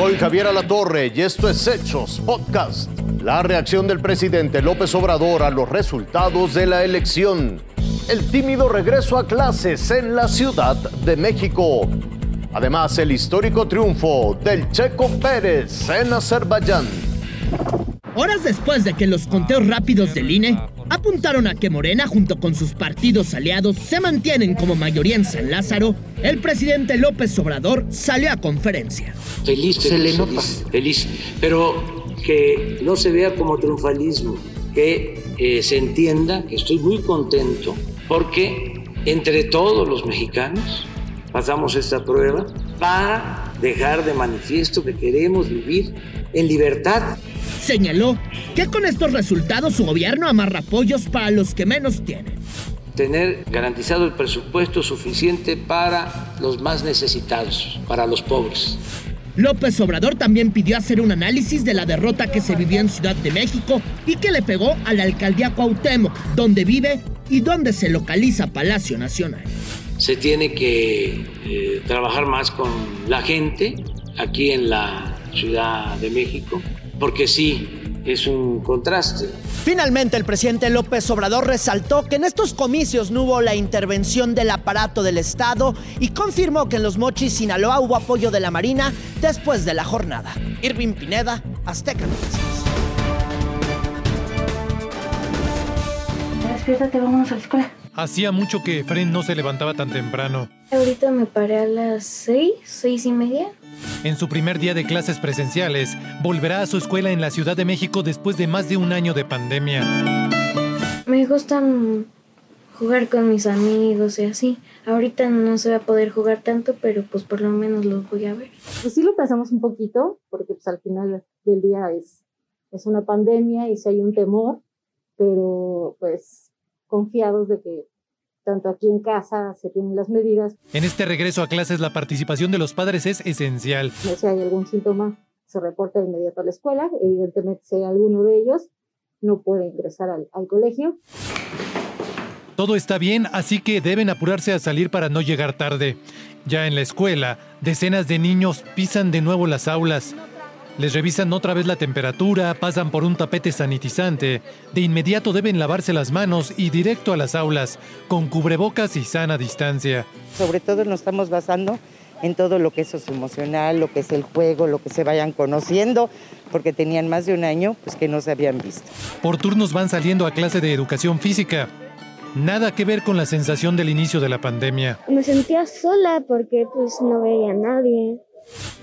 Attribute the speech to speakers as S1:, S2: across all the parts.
S1: Soy Javier Alatorre y esto es Hechos Podcast. La reacción del presidente López Obrador a los resultados de la elección. El tímido regreso a clases en la Ciudad de México. Además, el histórico triunfo del Checo Pérez en Azerbaiyán.
S2: Horas después de que los conteos rápidos del INE apuntaron a que Morena, junto con sus partidos aliados, se mantienen como mayoría en San Lázaro, el presidente López Obrador salió a conferencia.
S3: Feliz, se le nota. Feliz, pero que no se vea como triunfalismo, que eh, se entienda que estoy muy contento porque entre todos los mexicanos pasamos esta prueba para dejar de manifiesto que queremos vivir en libertad
S2: señaló que con estos resultados su gobierno amarra apoyos para los que menos tienen.
S3: Tener garantizado el presupuesto suficiente para los más necesitados, para los pobres.
S2: López Obrador también pidió hacer un análisis de la derrota que se vivió en Ciudad de México y que le pegó a la alcaldía Cuauhtémoc, donde vive y donde se localiza Palacio Nacional.
S3: Se tiene que eh, trabajar más con la gente aquí en la Ciudad de México porque sí, es un contraste.
S2: Finalmente, el presidente López Obrador resaltó que en estos comicios no hubo la intervención del aparato del Estado y confirmó que en los Mochis, Sinaloa, hubo apoyo de la Marina después de la jornada. Irving Pineda, Azteca Noticias.
S4: Despiértate, vámonos a la escuela.
S5: Hacía mucho que Fren no se levantaba tan temprano.
S4: Ahorita me paré a las seis, seis y media.
S5: En su primer día de clases presenciales, volverá a su escuela en la Ciudad de México después de más de un año de pandemia.
S4: Me gustan jugar con mis amigos y así. Ahorita no se va a poder jugar tanto, pero pues por lo menos los voy a ver.
S6: Pues sí lo pensamos un poquito, porque pues al final del día es, es una pandemia y si hay un temor, pero pues confiados de que tanto aquí en casa se tienen las medidas.
S5: En este regreso a clases la participación de los padres es esencial.
S6: Si hay algún síntoma, se reporta de inmediato a la escuela. Evidentemente, si hay alguno de ellos, no puede ingresar al, al colegio.
S5: Todo está bien, así que deben apurarse a salir para no llegar tarde. Ya en la escuela, decenas de niños pisan de nuevo las aulas. Les revisan otra vez la temperatura, pasan por un tapete sanitizante. De inmediato deben lavarse las manos y directo a las aulas, con cubrebocas y sana distancia.
S7: Sobre todo nos estamos basando en todo lo que es emocional, lo que es el juego, lo que se vayan conociendo, porque tenían más de un año pues que no se habían visto.
S5: Por turnos van saliendo a clase de educación física. Nada que ver con la sensación del inicio de la pandemia.
S4: Me sentía sola porque pues no veía a nadie.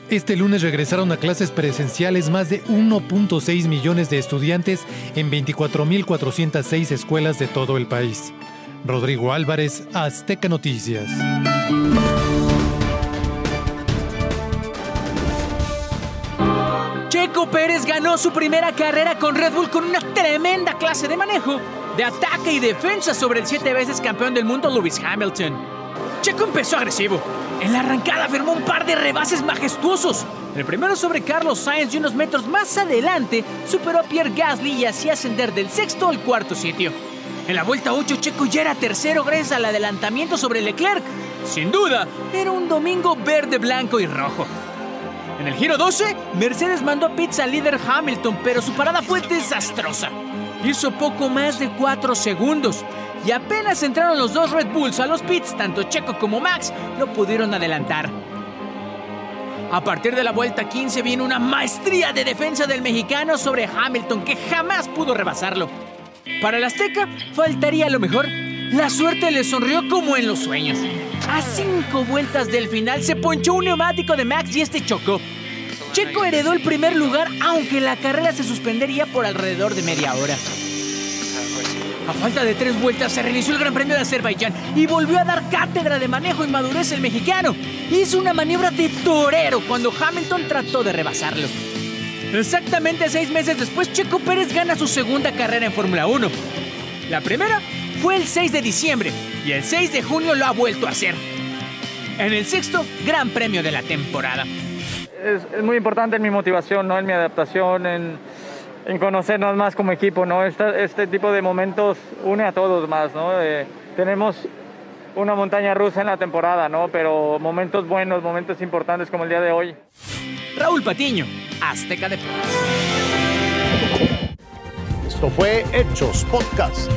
S5: Este lunes regresaron a clases presenciales más de 1.6 millones de estudiantes en 24.406 escuelas de todo el país. Rodrigo Álvarez, Azteca Noticias.
S8: Checo Pérez ganó su primera carrera con Red Bull con una tremenda clase de manejo, de ataque y defensa sobre el siete veces campeón del mundo Lewis Hamilton. Checo empezó agresivo, en la arrancada firmó un par de rebases majestuosos. El primero sobre Carlos Sainz y unos metros más adelante superó a Pierre Gasly y hacía ascender del sexto al cuarto sitio. En la vuelta 8 Checo ya era tercero gracias al adelantamiento sobre Leclerc. Sin duda, era un domingo verde, blanco y rojo. En el giro 12, Mercedes mandó a pits al líder Hamilton, pero su parada fue desastrosa. Hizo poco más de 4 segundos y apenas entraron los dos Red Bulls a los pits, tanto Checo como Max no pudieron adelantar. A partir de la vuelta 15 viene una maestría de defensa del mexicano sobre Hamilton que jamás pudo rebasarlo. Para el Azteca faltaría lo mejor. La suerte le sonrió como en los sueños. A cinco vueltas del final se ponchó un neumático de Max y este chocó. Checo heredó el primer lugar aunque la carrera se suspendería por alrededor de media hora. A falta de tres vueltas se reinició el Gran Premio de Azerbaiyán y volvió a dar cátedra de manejo y madurez el mexicano. Hizo una maniobra de torero cuando Hamilton trató de rebasarlo. Exactamente seis meses después, Checo Pérez gana su segunda carrera en Fórmula 1. La primera fue el 6 de diciembre y el 6 de junio lo ha vuelto a hacer. En el sexto Gran Premio de la temporada.
S9: Es, es muy importante en mi motivación, ¿no? en mi adaptación, en en conocernos más como equipo, ¿no? Este, este tipo de momentos une a todos más, ¿no? tenemos una montaña rusa en la temporada, ¿no? Pero momentos buenos, momentos importantes como el día de hoy.
S8: Raúl Patiño, Azteca Deportes.
S1: Esto fue Hechos Podcast.